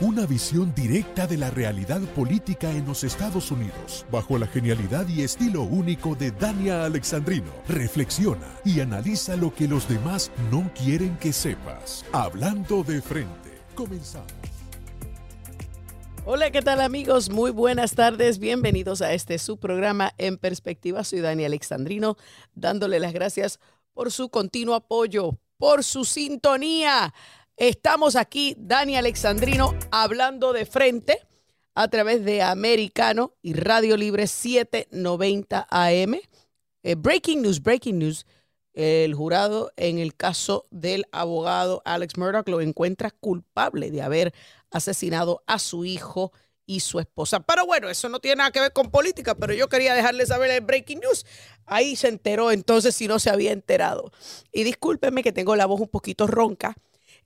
una visión directa de la realidad política en los Estados Unidos, bajo la genialidad y estilo único de Dania Alexandrino. Reflexiona y analiza lo que los demás no quieren que sepas. Hablando de frente, comenzamos. Hola, ¿qué tal amigos? Muy buenas tardes. Bienvenidos a este su programa En Perspectiva. Soy Dani Alexandrino, dándole las gracias por su continuo apoyo, por su sintonía. Estamos aquí, Dani Alexandrino, hablando de frente a través de Americano y Radio Libre 790 AM. Eh, breaking news, breaking news. El jurado en el caso del abogado Alex Murdoch lo encuentra culpable de haber asesinado a su hijo y su esposa. Pero bueno, eso no tiene nada que ver con política, pero yo quería dejarle saber el breaking news. Ahí se enteró entonces si no se había enterado. Y discúlpenme que tengo la voz un poquito ronca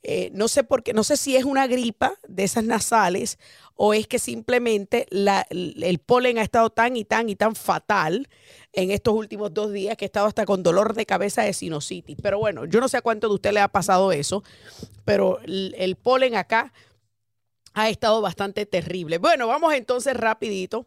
eh, no sé por qué, no sé si es una gripa de esas nasales o es que simplemente el polen ha estado tan y tan y tan fatal en estos últimos dos días que he estado hasta con dolor de cabeza de sinusitis. Pero bueno, yo no sé a cuánto de usted le ha pasado eso, pero el, polen acá ha estado bastante terrible. Bueno, vamos entonces rapidito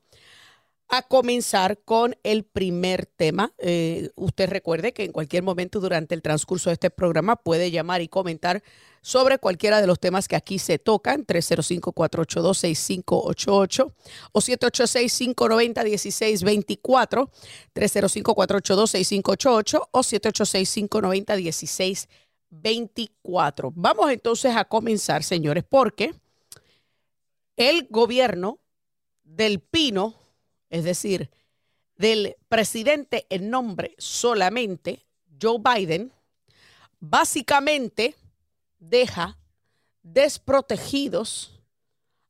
a comenzar con el primer tema. Eh, usted recuerde que en cualquier momento durante el transcurso de este programa puede llamar y comentar sobre cualquiera de los temas que aquí se tocan, 305-482-6588 o 786-590-1624, 305-482-6588 o 786-590-1624. Vamos entonces a comenzar, señores, porque el gobierno del Pino, es decir, del presidente en nombre solamente, Joe Biden, básicamente deja desprotegidos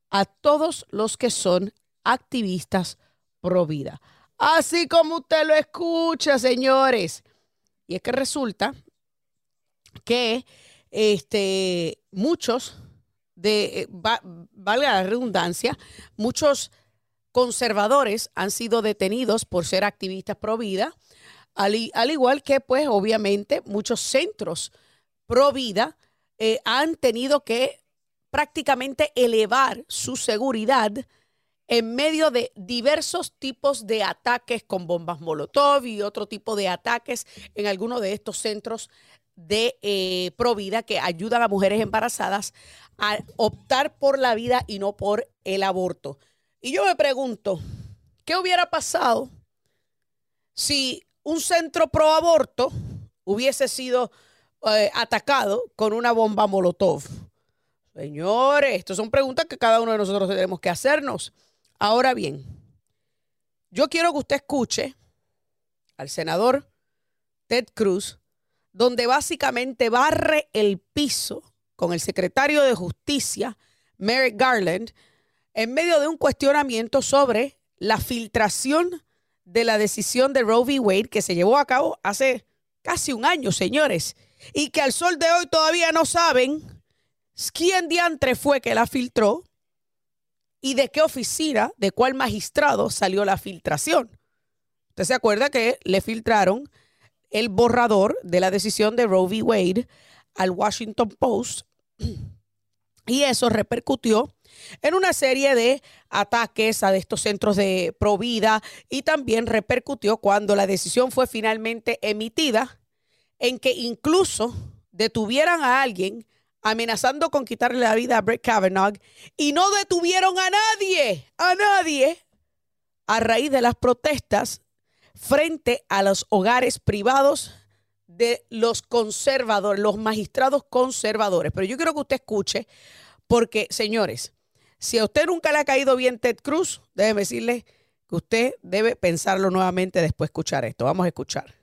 a todos los que son activistas pro vida. Así como usted lo escucha, señores. Y es que resulta que este, muchos de, eh, valga la redundancia, muchos conservadores han sido detenidos por ser activistas pro vida, al, al igual que, pues, obviamente, muchos centros pro vida eh, han tenido que prácticamente elevar su seguridad en medio de diversos tipos de ataques con bombas Molotov y otro tipo de ataques en algunos de estos centros de eh, Provida que ayudan a mujeres embarazadas a optar por la vida y no por el aborto. Y yo me pregunto, ¿qué hubiera pasado si un centro pro aborto hubiese sido eh, atacado con una bomba Molotov? Señores, estas son preguntas que cada uno de nosotros tenemos que hacernos. Ahora bien, yo quiero que usted escuche al senador Ted Cruz, donde básicamente barre el piso con el secretario de Justicia, Merrick Garland, en medio de un cuestionamiento sobre la filtración de la decisión de Roe v. Wade que se llevó a cabo hace casi un año, señores y que al sol de hoy todavía no saben quién diantre fue que la filtró y de qué oficina, de cuál magistrado salió la filtración. Usted se acuerda que le filtraron el borrador de la decisión de Roe v. Wade al Washington Post y eso repercutió en una serie de ataques a estos centros de provida y también repercutió cuando la decisión fue finalmente emitida en que incluso detuvieran a alguien amenazando con quitarle la vida a Brett Kavanaugh y no detuvieron a nadie, a nadie, a raíz de las protestas frente a los hogares privados de los conservadores, los magistrados conservadores. Pero yo quiero que usted escuche, porque señores, si a usted nunca le ha caído bien Ted Cruz, déjeme decirle que usted debe pensarlo nuevamente después de escuchar esto. Vamos a escuchar.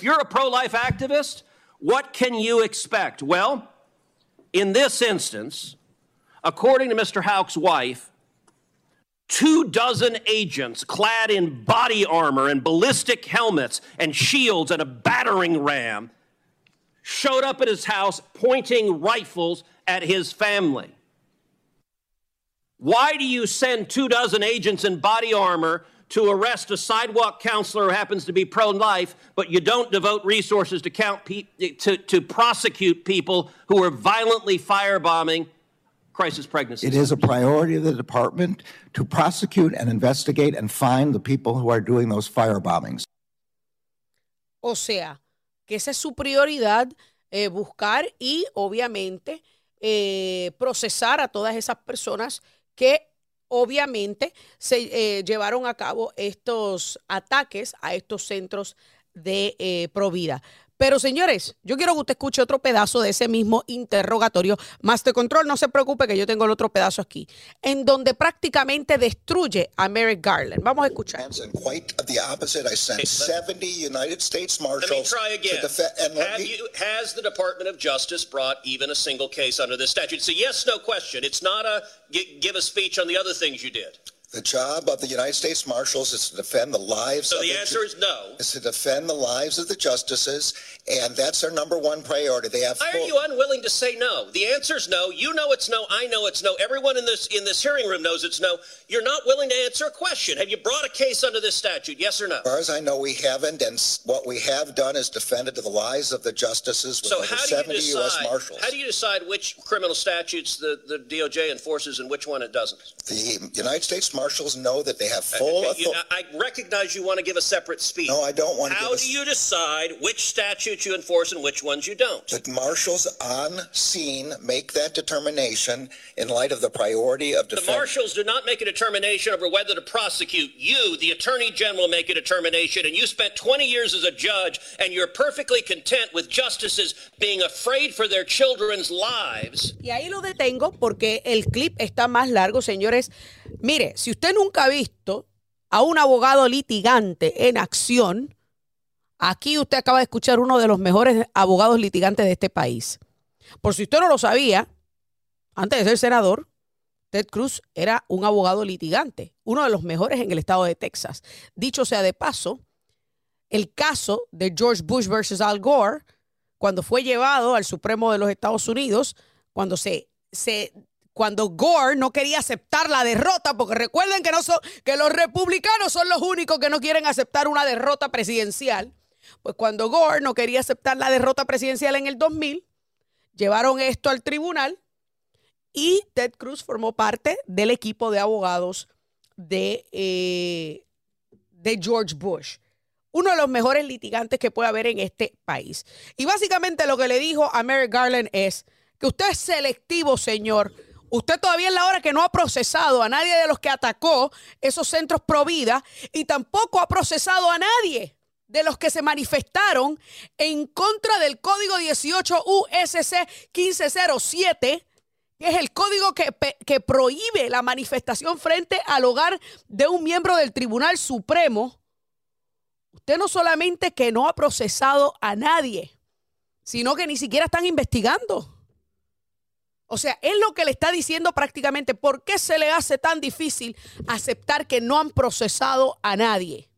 You're a pro life activist, what can you expect? Well, in this instance, according to Mr. Houck's wife, two dozen agents clad in body armor and ballistic helmets and shields and a battering ram showed up at his house pointing rifles at his family. Why do you send two dozen agents in body armor to arrest a sidewalk counselor who happens to be pro life, but you don't devote resources to, count pe- to, to prosecute people who are violently firebombing crisis pregnancies. It is a priority of the department to prosecute and investigate and find the people who are doing those fire bombings. O sea, que esa es su prioridad, eh, buscar y obviamente eh, procesar a todas esas personas que obviamente se eh, llevaron a cabo estos ataques a estos centros de eh, Provida. Pero señores, yo quiero que usted escuche otro pedazo de ese mismo interrogatorio. Master Control, no se preocupe que yo tengo el otro pedazo aquí, en donde prácticamente destruye a Merrick Garland. Vamos a escuchar. And quite the opposite. I sent 70 United States Let me Marshals try again. to defend. And let Have me, you, has the Department of Justice brought even a single case under this statute? It's a yes, no question. It's not a gi- give a speech on the other things you did. The job of the United States Marshals is to defend the lives. So of the the answer is no. is to defend the lives of the justices, and that's their number one priority. They have. Why are you unwilling to say no? The answer is no. You know it's no. I know it's no. Everyone in this in this hearing room knows it's no. You're not willing to answer a question. Have you brought a case under this statute? Yes or no? As far as I know, we haven't, and what we have done is defended the lives of the justices with So over how do you 70 U.S. decide? Marshals. How do you decide which criminal statutes the, the DOJ enforces and which one it doesn't? the United States Marshals know that they have uh, full Okay, you- I recognize you want to give a separate speech. No, I don't want to How give do you decide which statutes you enforce and which ones you don't? The marshals on scene make that determination in light of the priority of defense. The marshals do not make a determination over whether to prosecute. You, the attorney general, make a determination, and you spent 20 years as a judge, and you're perfectly content with justices being afraid for their children's lives. Y ahí lo detengo porque el clip está más largo, señores. Mire, si usted nunca ha visto a un abogado litigante en acción, aquí usted acaba de escuchar uno de los mejores abogados litigantes de este país. Por si usted no lo sabía, antes de ser senador, Ted Cruz era un abogado litigante, uno de los mejores en el estado de Texas. Dicho sea de paso, el caso de George Bush versus Al Gore, cuando fue llevado al Supremo de los Estados Unidos, cuando se, se cuando Gore no quería aceptar la derrota, porque recuerden que, los republicanos son los únicos que no quieren aceptar una derrota presidencial. Pues cuando Gore no quería aceptar la derrota presidencial en el 2000, llevaron esto al tribunal y Ted Cruz formó parte del equipo de abogados eh, de George Bush. Uno de los mejores litigantes que puede haber en este país. Y básicamente lo que le dijo a Merrick Garland es que usted es selectivo, señor. Usted todavía es la hora que no ha procesado a nadie de los que atacó esos centros pro vida y tampoco ha procesado a nadie de los que se manifestaron en contra del código 18 USC 1507 que es el código que, que prohíbe la manifestación frente al hogar de un miembro del Tribunal Supremo, usted no solamente que no ha procesado a nadie, sino que ni siquiera están investigando. O sea, es lo que le está diciendo prácticamente, ¿por qué se le hace tan difícil aceptar que no han procesado a nadie?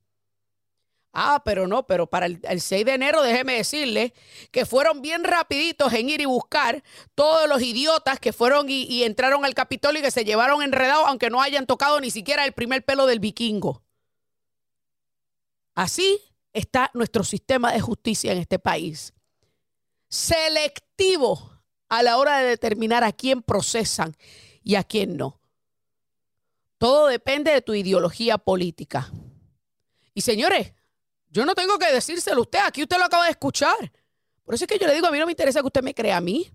Ah, pero no, pero para el, el 6 de enero déjeme decirle que fueron bien rapiditos en ir y buscar todos los idiotas que fueron y, y entraron al Capitolio y que se llevaron enredados aunque no hayan tocado ni siquiera el primer pelo del vikingo. Así está nuestro sistema de justicia en este país. Selectivo a la hora de determinar a quién procesan y a quién no. Todo depende de tu ideología política. Y señores, yo no tengo que decírselo a usted, aquí usted lo acaba de escuchar. Por eso es que yo le digo, a mí no me interesa que usted me crea a mí.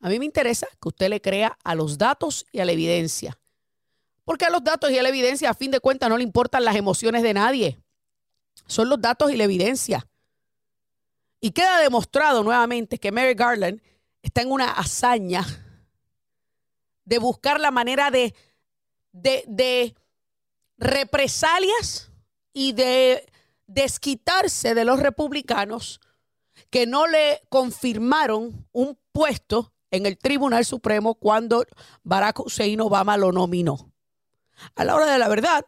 A mí me interesa que usted le crea a los datos y a la evidencia. Porque a los datos y a la evidencia, a fin de cuentas, no le importan las emociones de nadie. Son los datos y la evidencia. Y queda demostrado nuevamente que Mary Garland está en una hazaña de buscar la manera de, de, de represalias y de desquitarse de los republicanos que no le confirmaron un puesto en el Tribunal Supremo cuando Barack Hussein Obama lo nominó. A la hora de la verdad,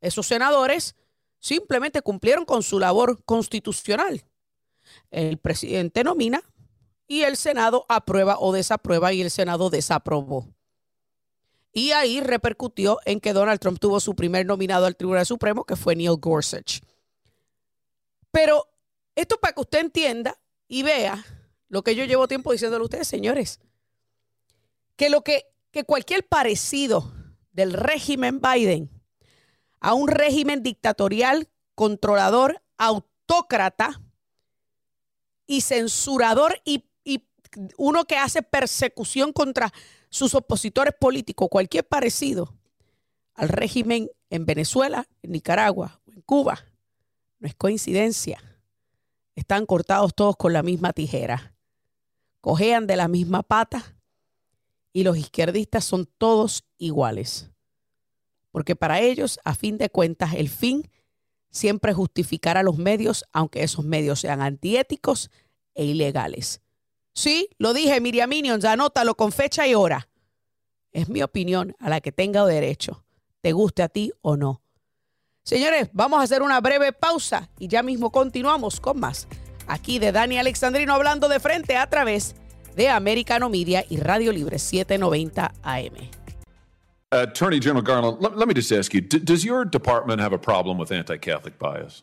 esos senadores simplemente cumplieron con su labor constitucional. El presidente nomina y el Senado aprueba o desaprueba y el Senado desaprobó. Y ahí repercutió en que Donald Trump tuvo su primer nominado al Tribunal Supremo, que fue Neil Gorsuch. Pero esto para que usted entienda y vea lo que yo llevo tiempo diciéndole a ustedes, señores, que lo que que cualquier parecido del régimen Biden a un régimen dictatorial, controlador, autócrata y censurador y, uno que hace persecución contra sus opositores políticos, cualquier parecido al régimen en Venezuela, en Nicaragua o en Cuba, no es coincidencia. Están cortados todos con la misma tijera. Cojean de la misma pata y los izquierdistas son todos iguales. Porque para ellos, a fin de cuentas, el fin siempre justificará los medios, aunque esos medios sean antiéticos e ilegales. Sí, lo dije, Miriam Minions, anótalo con fecha y hora. Es mi opinión a la que tenga derecho, te guste a ti o no. Señores, vamos a hacer una breve pausa y ya mismo continuamos con más. Aquí de Dani Alexandrino hablando de frente a través de Americano Media y Radio Libre 790 AM. Attorney General Garland, let, let me just ask you does your department have a problem with anti Catholic bias?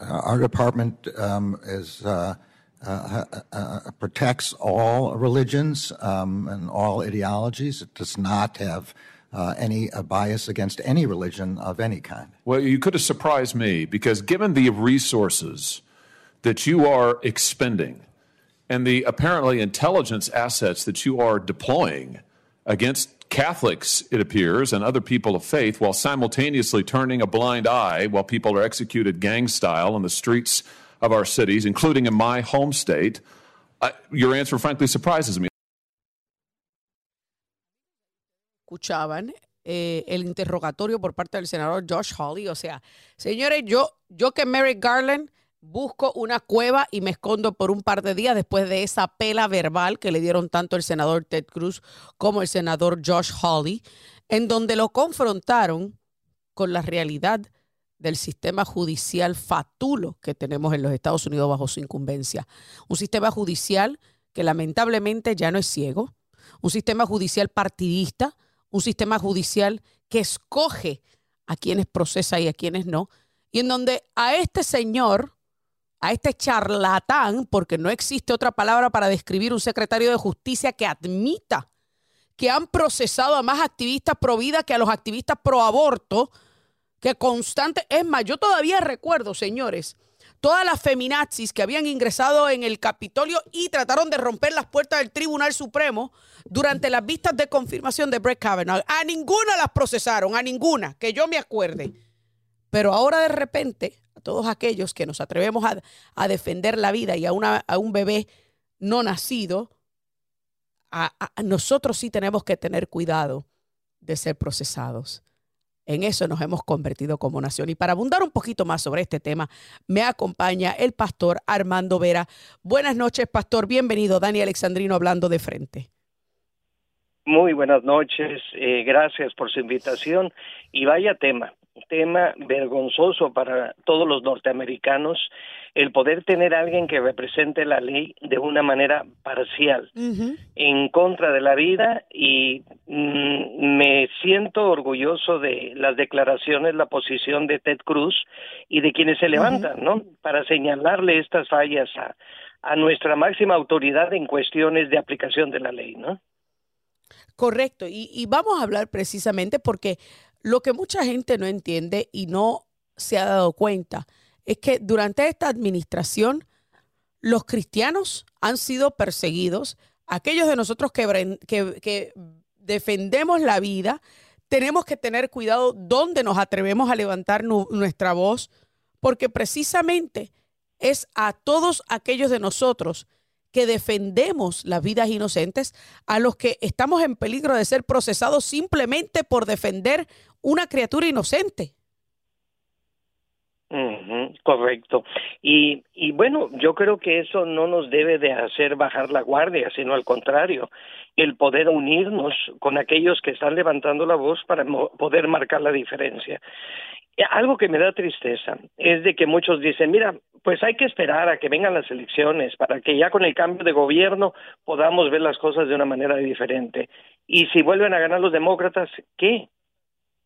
Our department um, is. Uh, protects all religions um, and all ideologies. It does not have uh, any bias against any religion of any kind. Well, you could have surprised me because given the resources that you are expending and the apparently intelligence assets that you are deploying against Catholics, it appears, and other people of faith, while simultaneously turning a blind eye while people are executed gang style on the streets of our cities, including in my home state, uh, your answer frankly surprises me. Escuchaban eh, el interrogatorio por parte del senador Josh Hawley. O sea, señores, yo, yo que Merrick Garland busco una cueva y me escondo por un par de días después de esa pela verbal que le dieron tanto el senador Ted Cruz como el senador Josh Hawley, en donde lo confrontaron con la realidad del sistema judicial fatulo que tenemos en los Estados Unidos bajo su incumbencia. Un sistema judicial que lamentablemente ya no es ciego, un sistema judicial partidista, un sistema judicial que escoge a quienes procesa y a quienes no, y en donde a este señor a este charlatán, porque no existe otra palabra para describir un secretario de justicia que admita que han procesado a más activistas pro vida que a los activistas pro aborto, que constante, es más, yo todavía recuerdo, señores, todas las feminazis que habían ingresado en el Capitolio y trataron de romper las puertas del Tribunal Supremo durante las vistas de confirmación de Brett Kavanaugh. A ninguna las procesaron, a ninguna, que yo me acuerde. Pero ahora de repente todos aquellos que nos atrevemos a, defender la vida y a, a, un bebé no nacido, a, nosotros sí tenemos que tener cuidado de ser procesados. En eso nos hemos convertido como nación. Y para abundar un poquito más sobre este tema, me acompaña el pastor Armando Vera. Buenas noches, pastor. Bienvenido, Dani Alexandrino, hablando de frente. Muy buenas noches. Eh, gracias por su invitación. Y vaya tema tema vergonzoso para todos los norteamericanos el poder tener a alguien que represente la ley de una manera parcial en contra de la vida y mm, me siento orgulloso de las declaraciones, la posición de Ted Cruz y de quienes se levantan, ¿no? Para señalarle estas fallas a, a nuestra máxima autoridad en cuestiones de aplicación de la ley, ¿no? Correcto, y, y vamos a hablar precisamente porque lo que mucha gente no entiende y no se ha dado cuenta es que durante esta administración los cristianos han sido perseguidos. Aquellos de nosotros que, defendemos la vida, tenemos que tener cuidado donde nos atrevemos a levantar nuestra voz, porque precisamente es a todos aquellos de nosotros que defendemos las vidas inocentes, a los que estamos en peligro de ser procesados simplemente por defender una criatura inocente. correcto. Y, y bueno, yo creo que eso no nos debe de hacer bajar la guardia, sino al contrario, el poder unirnos con aquellos que están levantando la voz para poder marcar la diferencia. Algo que me da tristeza es de que muchos dicen, mira, pues hay que esperar a que vengan las elecciones para que ya con el cambio de gobierno podamos ver las cosas de una manera diferente. Y si vuelven a ganar los demócratas, ¿qué?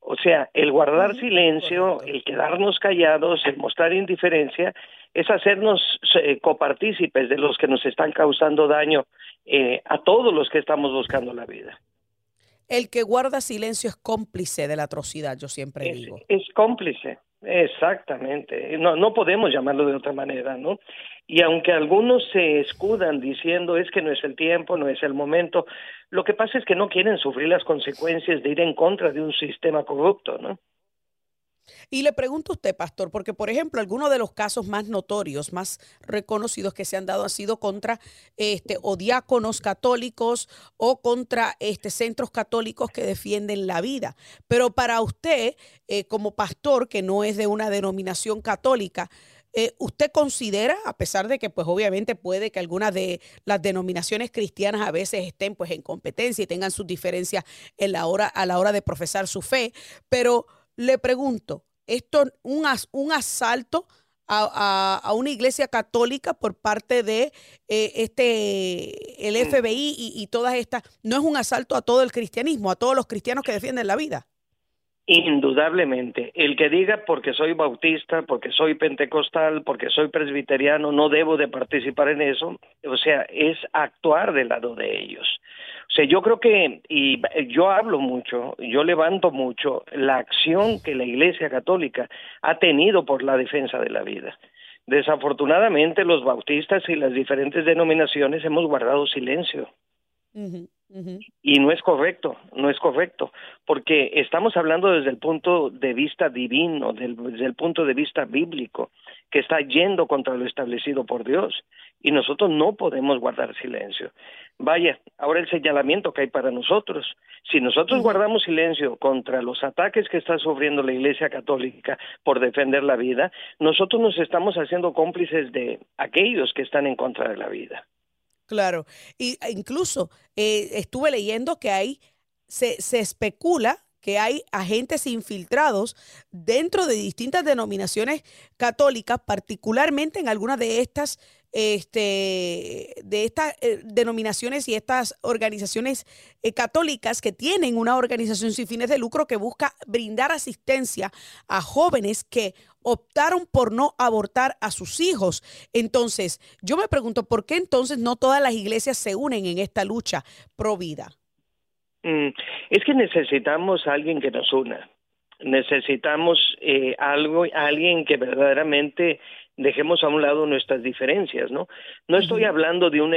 O sea, el guardar silencio, el quedarnos callados, el mostrar indiferencia, es hacernos eh, copartícipes de los que nos están causando daño eh, a todos los que estamos buscando la vida. El que guarda silencio es cómplice de la atrocidad, yo siempre digo. Es cómplice, exactamente. No, no podemos llamarlo de otra manera, ¿no? Y aunque algunos se escudan diciendo es que no es el tiempo, no es el momento, lo que pasa es que no quieren sufrir las consecuencias de ir en contra de un sistema corrupto, ¿no? Y le pregunto a usted, pastor, porque por ejemplo, algunos de los casos más notorios, más reconocidos que se han dado han sido contra este o diáconos católicos o contra este centros católicos que defienden la vida. Pero para usted, eh, como pastor que no es de una denominación católica, eh, ¿Usted considera, a pesar de que pues obviamente puede que algunas de las denominaciones cristianas a veces estén pues en competencia y tengan sus diferencias en la hora, a la hora de profesar su fe, pero le pregunto, ¿esto un, un asalto a, una iglesia católica por parte de eh, este el FBI y, y todas estas, no es un asalto a todo el cristianismo, a todos los cristianos que defienden la vida? Indudablemente, el que diga porque soy bautista, porque soy pentecostal, porque soy presbiteriano, no debo de participar en eso, o sea, es actuar del lado de ellos. O sea, yo creo que, y yo hablo mucho, yo levanto mucho la acción que la Iglesia Católica ha tenido por la defensa de la vida. Desafortunadamente, los bautistas y las diferentes denominaciones hemos guardado silencio. Y no es correcto, no es correcto, porque estamos hablando desde el punto de vista divino, desde el punto de vista bíblico, que está yendo contra lo establecido por Dios, y nosotros no podemos guardar silencio. Vaya, ahora el señalamiento que hay para nosotros, si nosotros guardamos silencio contra los ataques que está sufriendo la Iglesia Católica por defender la vida, nosotros nos estamos haciendo cómplices de aquellos que están en contra de la vida. Claro, y e incluso eh, estuve leyendo que hay, se, se especula que hay agentes infiltrados dentro de distintas denominaciones católicas, particularmente en algunas de estas este, de estas eh, denominaciones y estas organizaciones eh, católicas que tienen una organización sin fines de lucro que busca brindar asistencia a jóvenes que optaron por no abortar a sus hijos. Entonces, yo me pregunto, ¿por qué entonces no todas las iglesias se unen en esta lucha pro vida? Mm, es que necesitamos alguien que nos una. Necesitamos eh, algo, alguien que verdaderamente dejemos a un lado nuestras diferencias, ¿no? No estoy hablando de un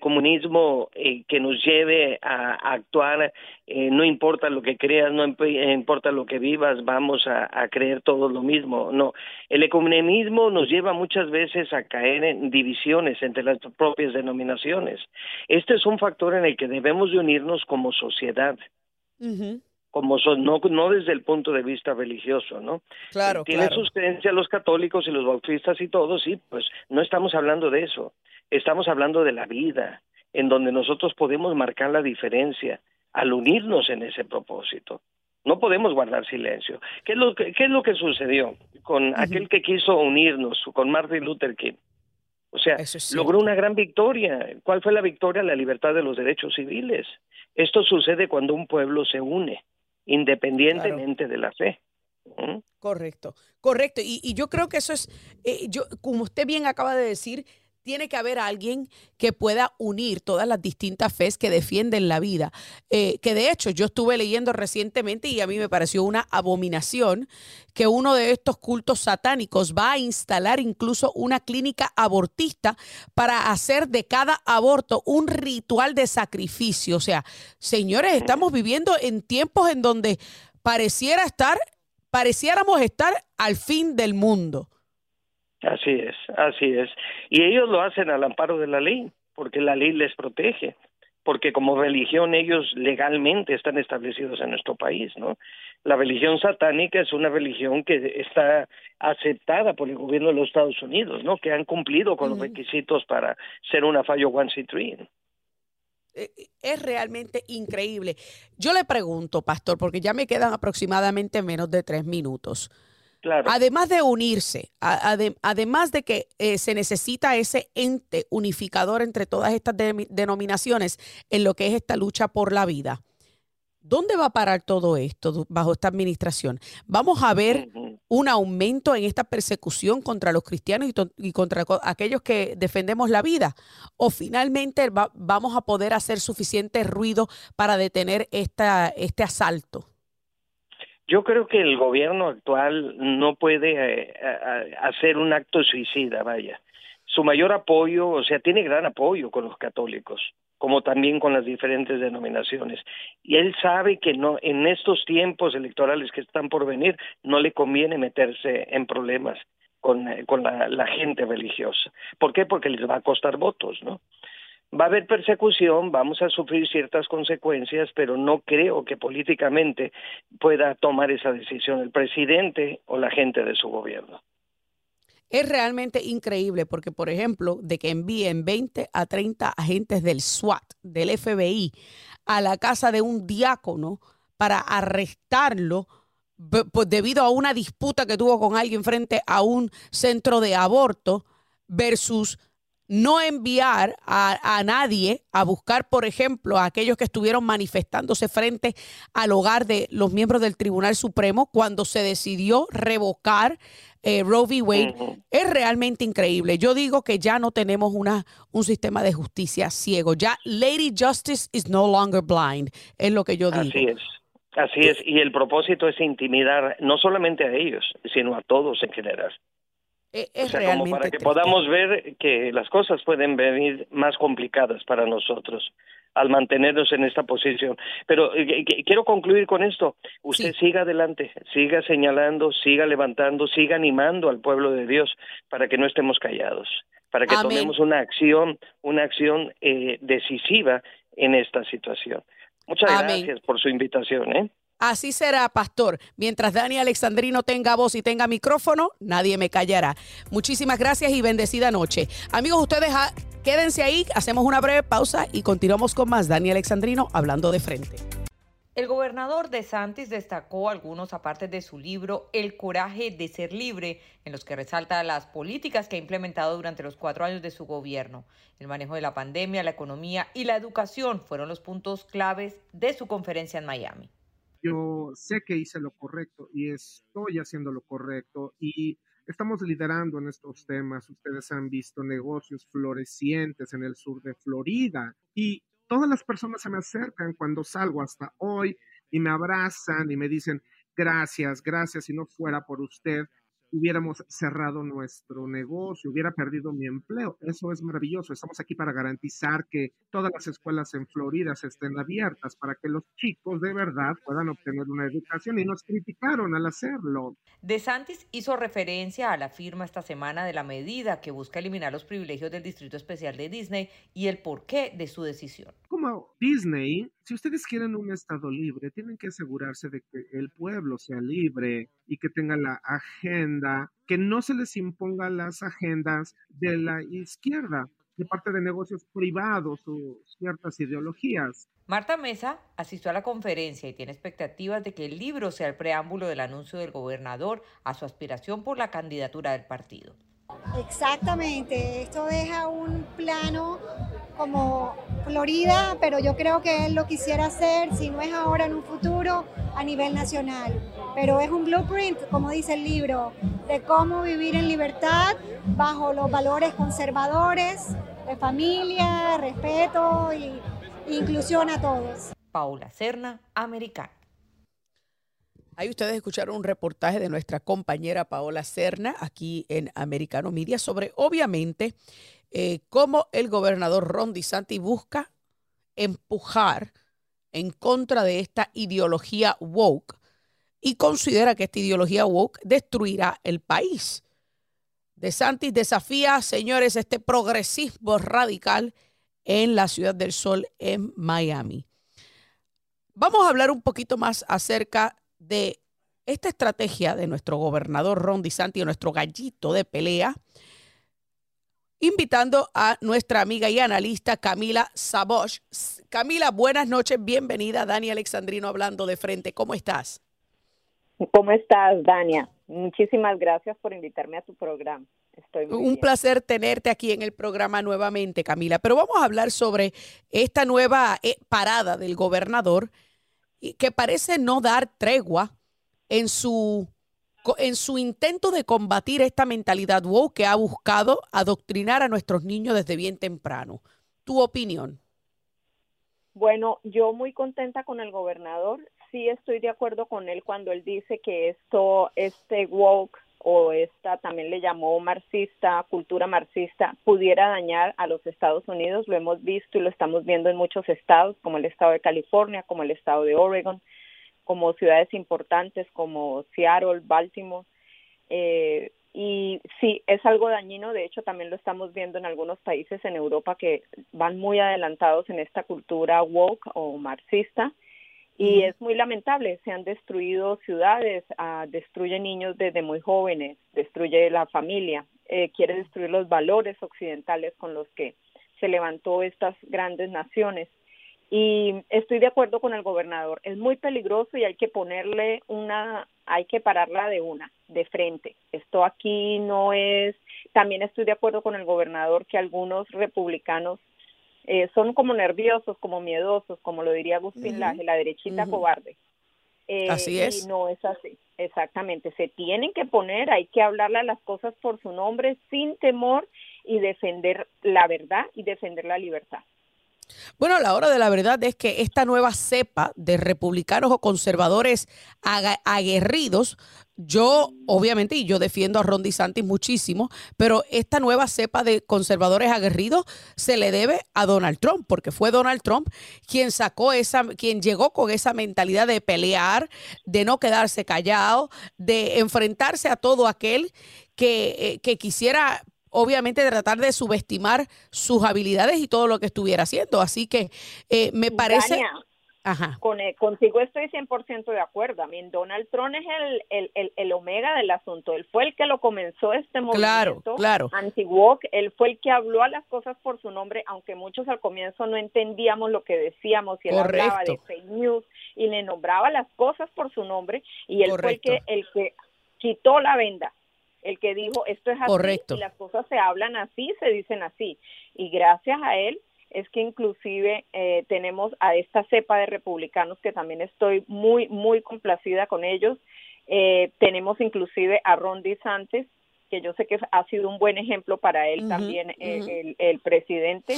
comunismo eh, que nos lleve a, actuar, eh, no importa lo que creas, no importa lo que vivas, vamos a, creer todo lo mismo, no. El ecumenismo nos lleva muchas veces a caer en divisiones entre las propias denominaciones. Este es un factor en el que debemos de unirnos como sociedad como son, no, no desde el punto de vista religioso, ¿no? Claro, Tienen sus creencias los católicos y los bautistas y todos, sí, pues no estamos hablando de eso, estamos hablando de la vida, en donde nosotros podemos marcar la diferencia al unirnos en ese propósito. No podemos guardar silencio. ¿Qué es lo que, qué es lo que sucedió con aquel que quiso unirnos, con Martin Luther King? O sea, logró una gran victoria. ¿Cuál fue la victoria? La libertad de los derechos civiles. Esto sucede cuando un pueblo se une independientemente de la fe. Correcto, correcto. Y, yo creo que eso es, eh, yo, como usted bien acaba de decir, tiene que haber alguien que pueda unir todas las distintas fes que defienden la vida. Eh, que de hecho yo estuve leyendo recientemente y a mí me pareció una abominación que uno de estos cultos satánicos va a instalar incluso una clínica abortista para hacer de cada aborto un ritual de sacrificio. O sea, señores, estamos viviendo en tiempos en donde pareciera estar, pareciéramos estar al fin del mundo. Así es, así es. Y ellos lo hacen al amparo de la ley, porque la ley les protege, porque como religión ellos legalmente están establecidos en nuestro país, ¿no? La religión satánica es una religión que está aceptada por el gobierno de los Estados Unidos, ¿no? Que han cumplido con los requisitos para ser una fallo one c eh, es realmente increíble. Yo le pregunto, pastor, porque ya me quedan aproximadamente menos de tres minutos. Además de unirse, además de que eh, se necesita ese ente unificador entre todas estas denominaciones en lo que es esta lucha por la vida, ¿dónde va a parar todo esto bajo esta administración? Vamos a ver un aumento en esta persecución contra los cristianos y, contra aquellos que defendemos la vida? ¿O finalmente vamos a poder hacer suficiente ruido para detener esta, este asalto? Yo creo que el gobierno actual no puede eh, hacer un acto suicida, vaya. Su mayor apoyo, o sea, tiene gran apoyo con los católicos, como también con las diferentes denominaciones. Y él sabe que no en estos tiempos electorales que están por venir no le conviene meterse en problemas con, eh, con la, la gente religiosa. ¿Por qué? Porque les va a costar votos, ¿no? Va a haber persecución, vamos a sufrir ciertas consecuencias, pero no creo que políticamente pueda tomar esa decisión el presidente o la gente de su gobierno. Es realmente increíble porque, por ejemplo, de que envíen 20 a 30 agentes del SWAT, del FBI, a la casa de un diácono para arrestarlo pues, debido a una disputa que tuvo con alguien frente a un centro de aborto versus no enviar a, nadie a buscar, por ejemplo, a aquellos que estuvieron manifestándose frente al hogar de los miembros del Tribunal Supremo cuando se decidió revocar eh, Roe v. Wade, es realmente increíble. Yo digo que ya no tenemos una, un sistema de justicia ciego. Ya Lady Justice is no longer blind, es lo que yo digo. Así es. Así es, y el propósito es intimidar no solamente a ellos, sino a todos en general. E, es, como para que podamos ver que las cosas pueden venir más complicadas para nosotros al mantenernos en esta posición. Pero eh, quiero concluir con esto. Usted siga adelante, siga señalando, siga levantando, siga animando al pueblo de Dios para que no estemos callados, para que tomemos una acción, una acción eh, decisiva en esta situación. Muchas gracias por su invitación. ¿eh? Así será, pastor. Mientras Dani Alexandrino tenga voz y tenga micrófono, nadie me callará. Muchísimas gracias y bendecida noche. Amigos, ustedes ah, quédense ahí, hacemos una breve pausa y continuamos con más Dani Alexandrino hablando de frente. El gobernador de Santis destacó algunos apartes de su libro El coraje de ser libre, en los que resalta las políticas que ha implementado durante los cuatro años de su gobierno. El manejo de la pandemia, la economía y la educación fueron los puntos claves de su conferencia en Miami yo sé que hice lo correcto y estoy haciendo lo correcto y estamos liderando en estos temas. Ustedes han visto negocios florecientes en el sur de Florida y todas las personas se me acercan cuando salgo hasta hoy y me abrazan y me dicen, gracias, gracias, si no fuera por usted, hubiéramos cerrado nuestro negocio, hubiera perdido mi empleo. Eso es maravilloso. Estamos aquí para garantizar que todas las escuelas en Florida estén abiertas para que los chicos de verdad puedan obtener una educación y nos criticaron al hacerlo. De Santis hizo referencia a la firma esta semana de la medida que busca eliminar los privilegios del Distrito Especial de Disney y el porqué de su decisión. Como Disney, si ustedes quieren un Estado libre, tienen que asegurarse de que el pueblo sea libre y que tenga la agenda, que no se les imponga las agendas de la izquierda de parte de negocios privados o ciertas ideologías. Marta Mesa asistió a la conferencia y tiene expectativas de que el libro sea el preámbulo del anuncio del gobernador a su aspiración por la candidatura del partido. Exactamente, esto deja un plano como Florida, pero yo creo que él lo quisiera hacer, si no es ahora, en un futuro, a nivel nacional. Pero es un blueprint, como dice el libro, de cómo vivir en libertad bajo los valores conservadores de familia, respeto e inclusión a todos. Paula Cerna, Americana. Ahí ustedes escucharon un reportaje de nuestra compañera Paola Cerna aquí en Americano Media sobre, obviamente, eh, cómo el gobernador Ron DeSantis busca empujar en contra de esta ideología woke y considera que esta ideología woke destruirá el país. DeSantis desafía, señores, este progresismo radical en la Ciudad del Sol en Miami. Vamos a hablar un poquito más acerca de esta estrategia de nuestro gobernador Ron DeSantis, nuestro gallito de pelea, invitando a nuestra amiga y analista Camila Sabosh. Camila, buenas noches, bienvenida. Dani Alexandrino hablando de frente. ¿Cómo estás? ¿Cómo estás, Dania? Muchísimas gracias por invitarme a tu programa. Estoy Un placer tenerte aquí en el programa nuevamente, Camila. Pero vamos a hablar sobre esta nueva eh, parada del gobernador que parece no dar tregua en su en su intento de combatir esta mentalidad woke que ha buscado adoctrinar a nuestros niños desde bien temprano. ¿Tu opinión? Bueno, yo muy contenta con el gobernador. Sí estoy de acuerdo con él cuando él dice que esto, este woke o esta también le llamó marxista, cultura marxista, pudiera dañar a los Estados Unidos. Lo hemos visto y lo estamos viendo en muchos estados, como el estado de California, como el estado de Oregon, como ciudades importantes como Seattle, Baltimore. Eh, y sí, es algo dañino, de hecho también lo estamos viendo en algunos países en Europa que van muy adelantados en esta cultura woke o marxista y es muy lamentable, se han destruido ciudades, uh, destruye niños desde muy jóvenes, destruye la familia, eh, quiere destruir los valores occidentales con los que se levantó estas grandes naciones. Y estoy de acuerdo con el gobernador, es muy peligroso y hay que ponerle una, hay que pararla de una, de frente. Esto aquí no es, también estoy de acuerdo con el gobernador que algunos republicanos eh, son como nerviosos, como miedosos, como lo diría Agustín Laje, la derechita cobarde. Eh, así es. Y no es así, exactamente. Se tienen que poner, hay que hablarle a las cosas por su nombre sin temor y defender la verdad y defender la libertad. Bueno, la hora de la verdad es que esta nueva cepa de republicanos o conservadores aguerridos, yo obviamente, y yo defiendo a Ron DeSantis muchísimo, pero esta nueva cepa de conservadores aguerridos se le debe a Donald Trump, porque fue Donald Trump quien sacó esa, quien llegó con esa mentalidad de pelear, de no quedarse callado, de enfrentarse a todo aquel que, eh, que quisiera obviamente tratar de subestimar sus habilidades y todo lo que estuviera haciendo. Así que eh, me parece... Ajá. Con, eh, contigo estoy 100% de acuerdo. A mí Donald Trump es el, el, el, omega del asunto. Él fue el que lo comenzó este movimiento claro, claro. anti-woke. Él fue el que habló a las cosas por su nombre, aunque muchos al comienzo no entendíamos lo que decíamos y él hablaba de fake news y le nombraba las cosas por su nombre y él fue el que, el que quitó la venda el que dijo esto es así y las cosas se hablan así, se dicen así. Y gracias a él es que inclusive eh, tenemos a esta cepa de republicanos que también estoy muy, muy complacida con ellos. Eh, tenemos inclusive a Ron DeSantis, que yo sé que ha sido un buen ejemplo para él también, eh, el, presidente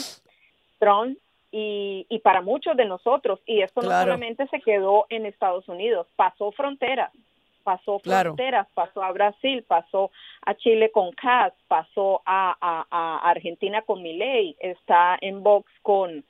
Trump, y, y, para muchos de nosotros. Y esto no solamente se quedó en Estados Unidos, pasó fronteras pasó fronteras, pasó a Brasil, pasó a Chile con Cas, pasó a, a, Argentina con Milei, está en Vox con,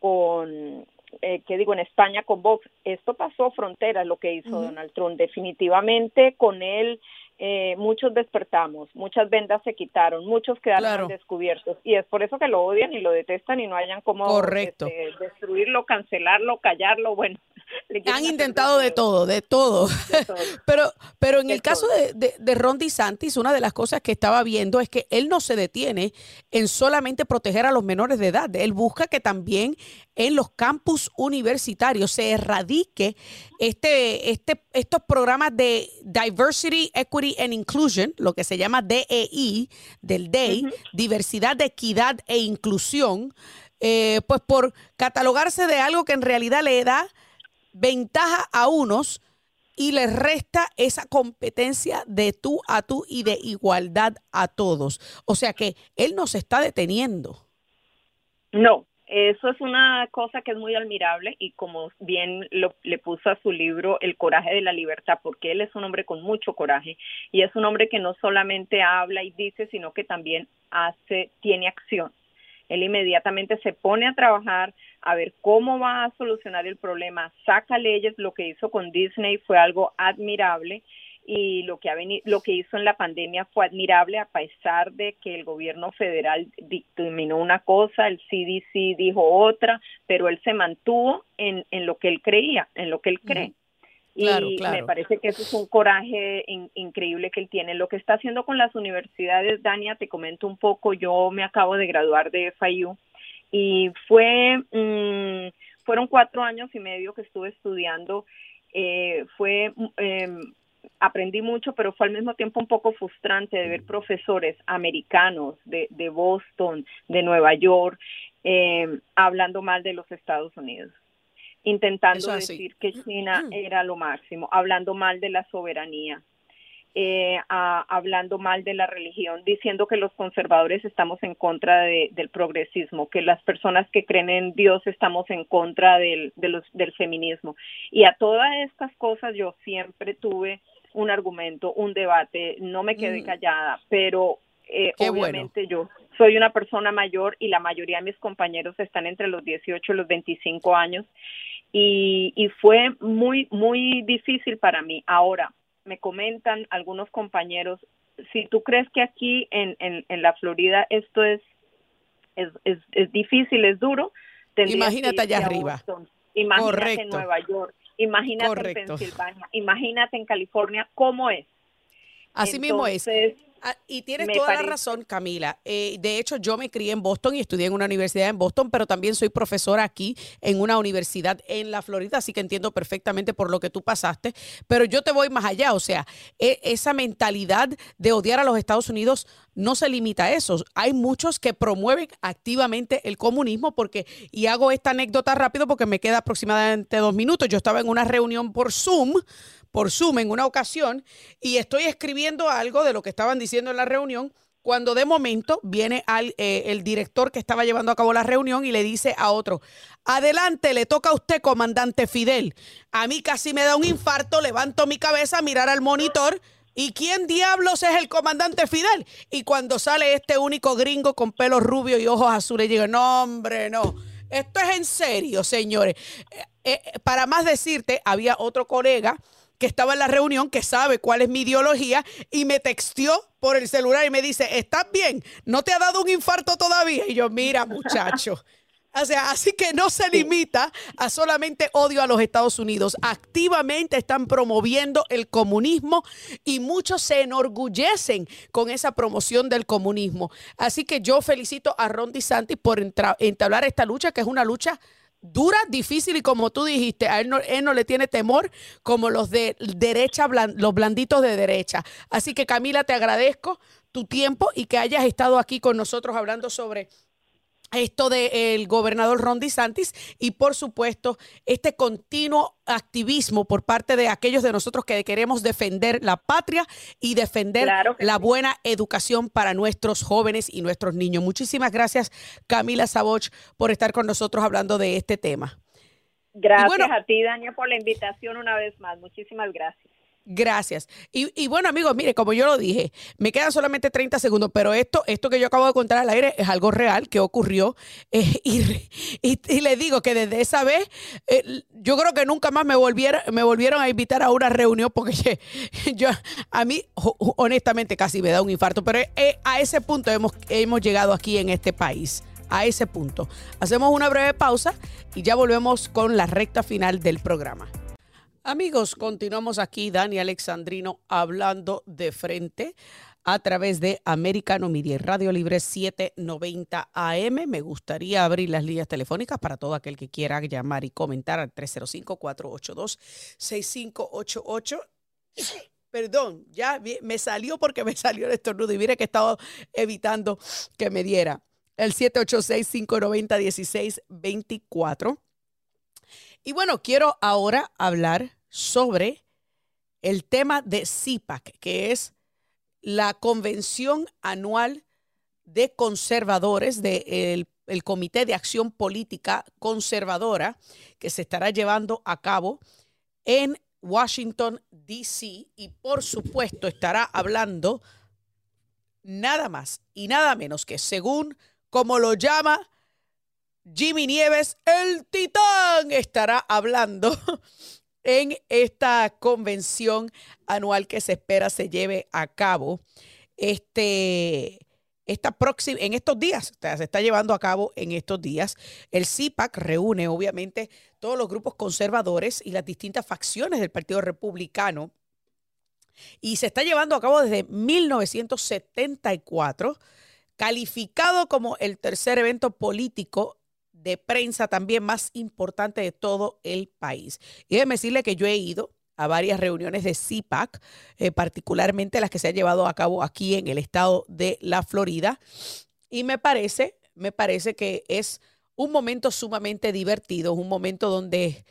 con eh, ¿qué digo? En España con Vox. Esto pasó fronteras, lo que hizo Donald Trump. Definitivamente con él eh, muchos despertamos, muchas vendas se quitaron, muchos quedaron descubiertos y es por eso que lo odian y lo detestan y no hayan como este, destruirlo, cancelarlo, callarlo, bueno. Han intentado de todo, de todo. pero, pero en el caso de, de, de, Ron DeSantis, una de las cosas que estaba viendo es que él no se detiene en solamente proteger a los menores de edad. Él busca que también en los campus universitarios se erradique este, este, estos programas de Diversity, Equity and Inclusion, lo que se llama DEI, del DEI, Diversidad, Equidad e Inclusión, eh, pues por catalogarse de algo que en realidad le da ventaja a unos y les resta esa competencia de tú a tú y de igualdad a todos. O sea que él no se está deteniendo. No, eso es una cosa que es muy admirable y como bien lo, le puso a su libro El coraje de la libertad, porque él es un hombre con mucho coraje y es un hombre que no solamente habla y dice, sino que también hace, tiene acción. Él inmediatamente se pone a trabajar a ver cómo va a solucionar el problema, saca leyes, lo que hizo con Disney fue algo admirable y lo que ha venido, lo que hizo en la pandemia fue admirable a pesar de que el gobierno federal dictaminó una cosa, el CDC dijo otra, pero él se mantuvo en, en lo que él creía, en lo que él cree. Y me parece que eso es un coraje increíble que él tiene. Lo que está haciendo con las universidades, Dania, te comento un poco, yo me acabo de graduar de FIU y fue, mm, fueron cuatro años y medio que estuve estudiando, eh, fue eh, aprendí mucho, pero fue al mismo tiempo un poco frustrante de ver profesores americanos de, de Boston, de Nueva York, eh, hablando mal de los Estados Unidos, intentando decir que China era lo máximo, hablando mal de la soberanía. eh, hablando mal de la religión, diciendo que los conservadores estamos en contra del progresismo, que las personas que creen en Dios estamos en contra del, del feminismo. Y a todas estas cosas yo siempre tuve un argumento, un debate, no me quedé mm. callada, pero eh, obviamente yo soy una persona mayor y la mayoría de mis compañeros están entre los 18 y los 25 años y, y fue muy, muy difícil para mí. Ahora, me comentan algunos compañeros, si tú crees que aquí en, en, la Florida esto es, es, es, difícil, es duro, imagínate allá arriba. imagínate en Nueva York, imagínate en Pensilvania, imagínate en California, ¿cómo es? Así mismo es. Ah, y tienes toda la razón, Camila. Eh, de hecho, yo me crié en Boston y estudié en una universidad en Boston, pero también soy profesora aquí en una universidad en la Florida, así que entiendo perfectamente por lo que tú pasaste. Pero yo te voy más allá, o sea, e, esa mentalidad de odiar a los Estados Unidos no se limita a eso. Hay muchos que promueven activamente el comunismo porque, y hago esta anécdota rápido porque me queda aproximadamente dos minutos. Yo estaba en una reunión por Zoom por Zoom en una ocasión y estoy escribiendo algo de lo que estaban diciendo en la reunión cuando de momento viene al, eh, el director que estaba llevando a cabo la reunión y le dice a otro, adelante, le toca a usted, comandante Fidel. A mí casi me da un infarto, levanto mi cabeza a mirar al monitor. ¿Y quién diablos es el comandante Fidel? Y cuando sale este único gringo con pelo rubio y ojos azules, digo, no, hombre, no. Esto es en serio, señores. Eh, eh, para más decirte, había otro colega que estaba en la reunión, que sabe cuál es mi ideología, y me textió por el celular y me dice, ¿estás bien? ¿No te ha dado un infarto todavía? Y yo, mira, muchacho. O sea, así que no se limita a solamente odio a los Estados Unidos. Activamente están promoviendo el comunismo y muchos se enorgullecen con esa promoción del comunismo. Así que yo felicito a Ron DeSantis por entablar esta lucha, que es una lucha dura, difícil y como tú dijiste, a él no, él no le tiene temor como los de derecha, los blanditos de derecha. Así que Camila, te agradezco tu tiempo y que hayas estado aquí con nosotros hablando sobre esto del gobernador Ron DeSantis y por supuesto este continuo activismo por parte de aquellos de nosotros que queremos defender la patria y defender la buena educación para nuestros jóvenes y nuestros niños. Muchísimas gracias Camila Saboch por estar con nosotros hablando de este tema. Gracias a ti, Dania, por la invitación una vez más. Muchísimas gracias. Gracias. Y, bueno, amigos, mire, como yo lo dije, me quedan solamente 30 segundos, pero esto, esto que yo acabo de contar al aire es algo real que ocurrió. Eh, y, le digo que desde esa vez, yo creo que nunca más me volvieron, me volvieron a invitar a una reunión porque yo, a mí, honestamente, casi me da un infarto. Pero eh, a ese punto hemos, hemos llegado aquí en este país. A ese punto. Hacemos una breve pausa y ya volvemos con la recta final del programa. Amigos, continuamos aquí, Dani Alexandrino, hablando de frente a través de Americano Media Radio Libre 790 AM. Me gustaría abrir las líneas telefónicas para todo aquel que quiera llamar y comentar al 305-482-6588. Perdón, ya me salió porque me salió el estornudo y mire que estaba evitando que me diera. El 786-590-1624. Y bueno, quiero ahora hablar sobre el tema de CIPAC, que es la convención anual de conservadores del el Comité de Acción Política Conservadora que se estará llevando a cabo en Washington, D.C. y por supuesto estará hablando nada más y nada menos que según como lo llama Jimmy Nieves, el titán estará hablando en esta convención anual que se espera se lleve a cabo. Este, esta próxima, en estos días, se está llevando a cabo en estos días. El CIPAC reúne obviamente todos los grupos conservadores y las distintas facciones del Partido Republicano y se está llevando a cabo desde 1974, calificado como el tercer evento político de prensa también más importante de todo el país. Y déjeme decirle que yo he ido a varias reuniones de CIPAC, eh, particularmente las que se han llevado a cabo aquí en el estado de la Florida. Y me parece, me parece que es un momento sumamente divertido, un momento donde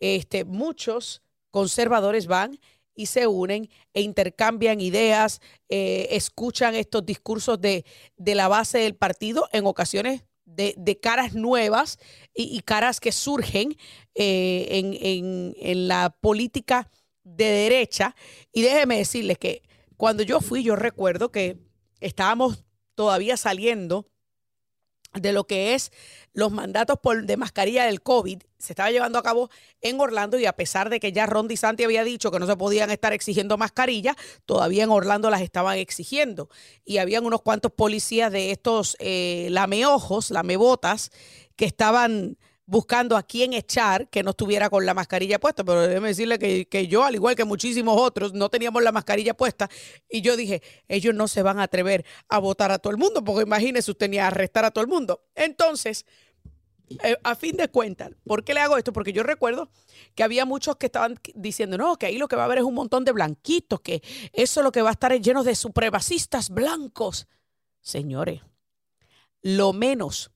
este, muchos conservadores van y se unen e intercambian ideas, eh, escuchan estos discursos de, la base del partido, en ocasiones de, caras nuevas y, caras que surgen eh, en, en la política de derecha. Y déjeme decirles que cuando yo fui, yo recuerdo que estábamos todavía saliendo de lo que es los mandatos por, de mascarilla del COVID se estaba llevando a cabo en Orlando y a pesar de que ya Ron DeSantis había dicho que no se podían estar exigiendo mascarillas, todavía en Orlando las estaban exigiendo. Y habían unos cuantos policías de estos eh, lameojos, lamebotas, que estaban buscando a quién echar que no estuviera con la mascarilla puesta, pero déjeme decirle que, yo, al igual que muchísimos otros, no teníamos la mascarilla puesta y yo dije, ellos no se van a atrever a votar a todo el mundo, porque imagínese usted ni a arrestar a todo el mundo. Entonces, eh, a fin de cuentas, ¿por qué le hago esto? Porque yo recuerdo que había muchos que estaban diciendo, no, que ahí lo que va a haber es un montón de blanquitos, que eso lo que va a estar lleno de supremacistas blancos. Señores, lo menos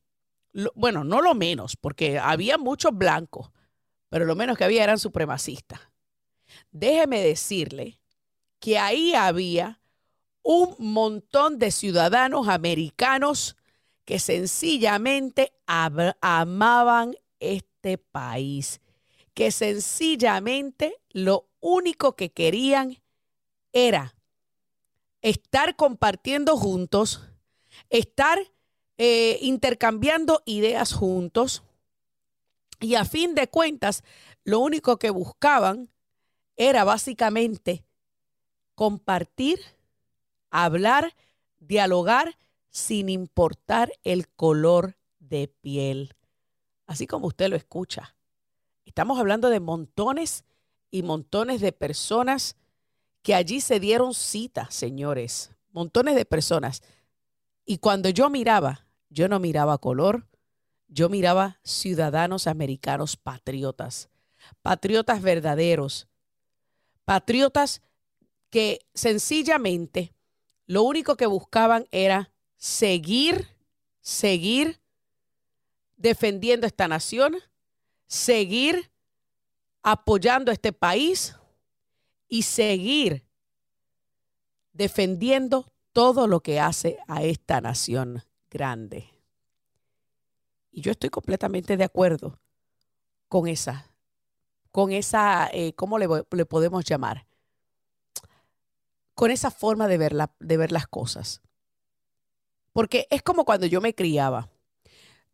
bueno, no lo menos, porque había muchos blancos, pero lo menos que había eran supremacistas. Déjeme decirle que ahí había un montón de ciudadanos americanos que sencillamente amaban este país, que sencillamente lo único que querían era estar compartiendo juntos, estar eh, intercambiando ideas juntos y a fin de cuentas lo único que buscaban era básicamente compartir, hablar, dialogar sin importar el color de piel. Así como usted lo escucha. Estamos hablando de montones y montones de personas que allí se dieron cita, señores. Montones de personas. Y cuando yo miraba yo no miraba color, yo miraba ciudadanos americanos patriotas, patriotas verdaderos, patriotas que sencillamente lo único que buscaban era seguir, seguir defendiendo esta nación, seguir apoyando este país y seguir defendiendo todo lo que hace a esta nación grande. Y yo estoy completamente de acuerdo con esa, con esa, eh, ¿cómo le, podemos llamar? Con esa forma de ver, de ver las cosas. Porque es como cuando yo me criaba.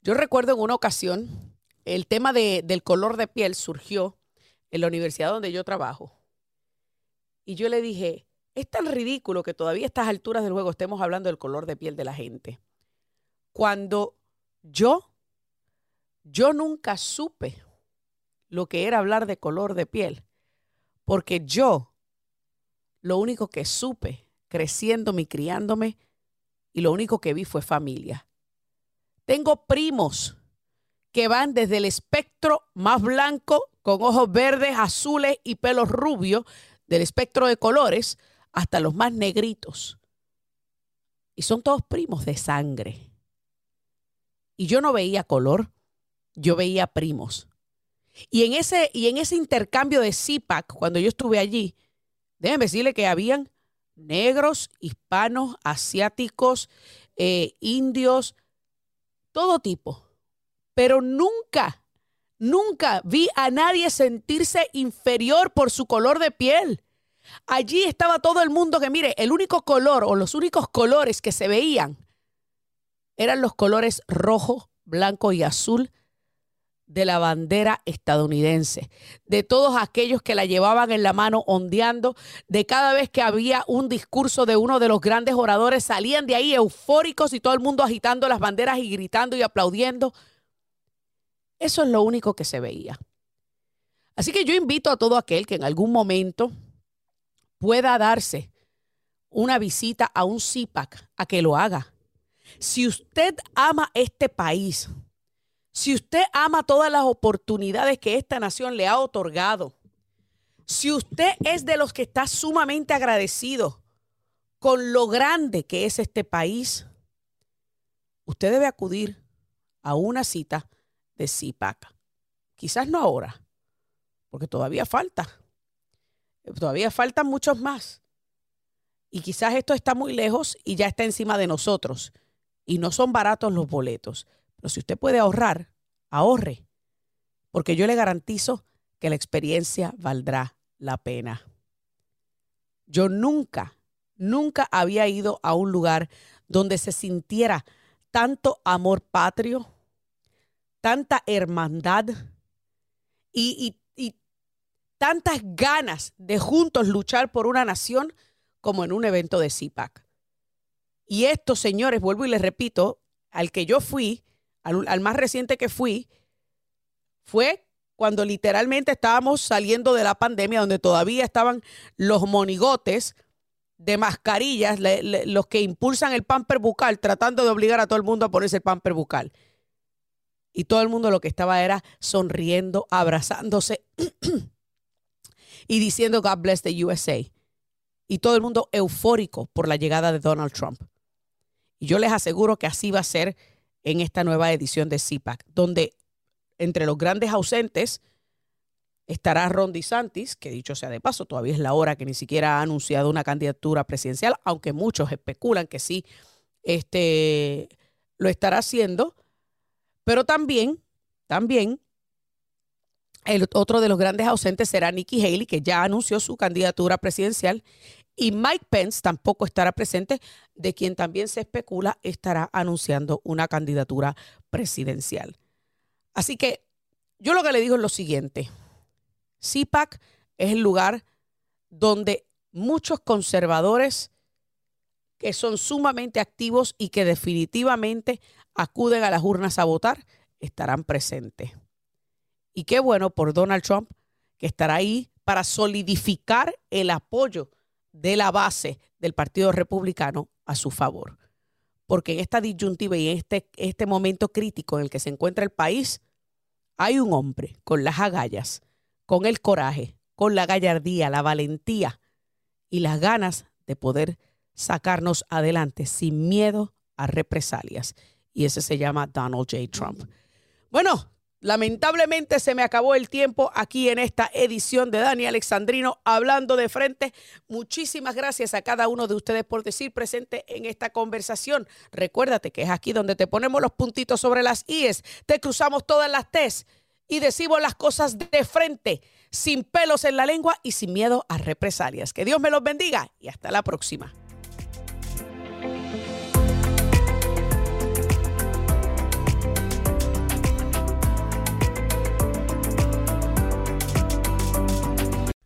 Yo recuerdo en una ocasión, el tema de, del color de piel surgió en la universidad donde yo trabajo. Y yo le dije, es tan ridículo que todavía a estas alturas del juego estemos hablando del color de piel de la gente cuando yo, yo nunca supe lo que era hablar de color de piel, porque yo lo único que supe creciéndome y criándome y lo único que vi fue familia. Tengo primos que van desde el espectro más blanco con ojos verdes, azules y pelos rubios del espectro de colores hasta los más negritos. Y son todos primos de sangre. Y yo no veía color, yo veía primos. Y en ese, y en ese intercambio de CIPAC, cuando yo estuve allí, déjenme decirle que habían negros, hispanos, asiáticos, eh, indios, todo tipo. Pero nunca, nunca vi a nadie sentirse inferior por su color de piel. Allí estaba todo el mundo que, mire, el único color o los únicos colores que se veían eran los colores rojo, blanco y azul de la bandera estadounidense, de todos aquellos que la llevaban en la mano ondeando, de cada vez que había un discurso de uno de los grandes oradores, salían de ahí eufóricos y todo el mundo agitando las banderas y gritando y aplaudiendo. Eso es lo único que se veía. Así que yo invito a todo aquel que en algún momento pueda darse una visita a un CIPAC a que lo haga si usted ama este país, si usted ama todas las oportunidades que esta nación le ha otorgado, si usted es de los que está sumamente agradecido con lo grande que es este país, usted debe acudir a una cita de CIPAC. Quizás no ahora, porque todavía falta. Todavía faltan muchos más. Y quizás esto está muy lejos y ya está encima de nosotros. Y no son baratos los boletos. Pero si usted puede ahorrar, ahorre. Porque yo le garantizo que la experiencia valdrá la pena. Yo nunca, nunca había ido a un lugar donde se sintiera tanto amor patrio, tanta hermandad y, tantas ganas de juntos luchar por una nación como en un evento de CIPAC. Y esto, señores, vuelvo y les repito, al que yo fui, al, al más reciente que fui, fue cuando literalmente estábamos saliendo de la pandemia, donde todavía estaban los monigotes de mascarillas, los que impulsan el pamper bucal, tratando de obligar a todo el mundo a ponerse el pamper bucal. Y todo el mundo lo que estaba era sonriendo, abrazándose y diciendo God bless the USA. Y todo el mundo eufórico por la llegada de Donald Trump. Y yo les aseguro que así va a ser en esta nueva edición de CPAC, donde entre los grandes ausentes estará Ron DeSantis, que dicho sea de paso, todavía es la hora que ni siquiera ha anunciado una candidatura presidencial, aunque muchos especulan que sí este, lo estará haciendo. Pero también, también, el otro de los grandes ausentes será Nikki Haley, que ya anunció su candidatura presidencial. Y Mike Pence tampoco estará presente, de quien también se especula estará anunciando una candidatura presidencial. Así que yo lo que le digo es lo siguiente. CIPAC es el lugar donde muchos conservadores que son sumamente activos y que definitivamente acuden a las urnas a votar estarán presentes. Y qué bueno por Donald Trump que estará ahí para solidificar el apoyo de la base del Partido Republicano a su favor. Porque en esta disyuntiva y en este, este momento crítico en el que se encuentra el país, hay un hombre con las agallas con el coraje, con la gallardía, la valentía y las ganas de poder sacarnos adelante sin miedo a represalias. Y ese se llama Donald J. Trump. Bueno, lamentablemente se me acabó el tiempo aquí en esta edición de Dani Alexandrino hablando de frente. Muchísimas gracias a cada uno de ustedes por decir presente en esta conversación. Recuérdate que es aquí donde te ponemos los puntitos sobre las IES, te cruzamos todas las T's y decimos las cosas de frente, sin pelos en la lengua y sin miedo a represalias. Que Dios me los bendiga y hasta la próxima.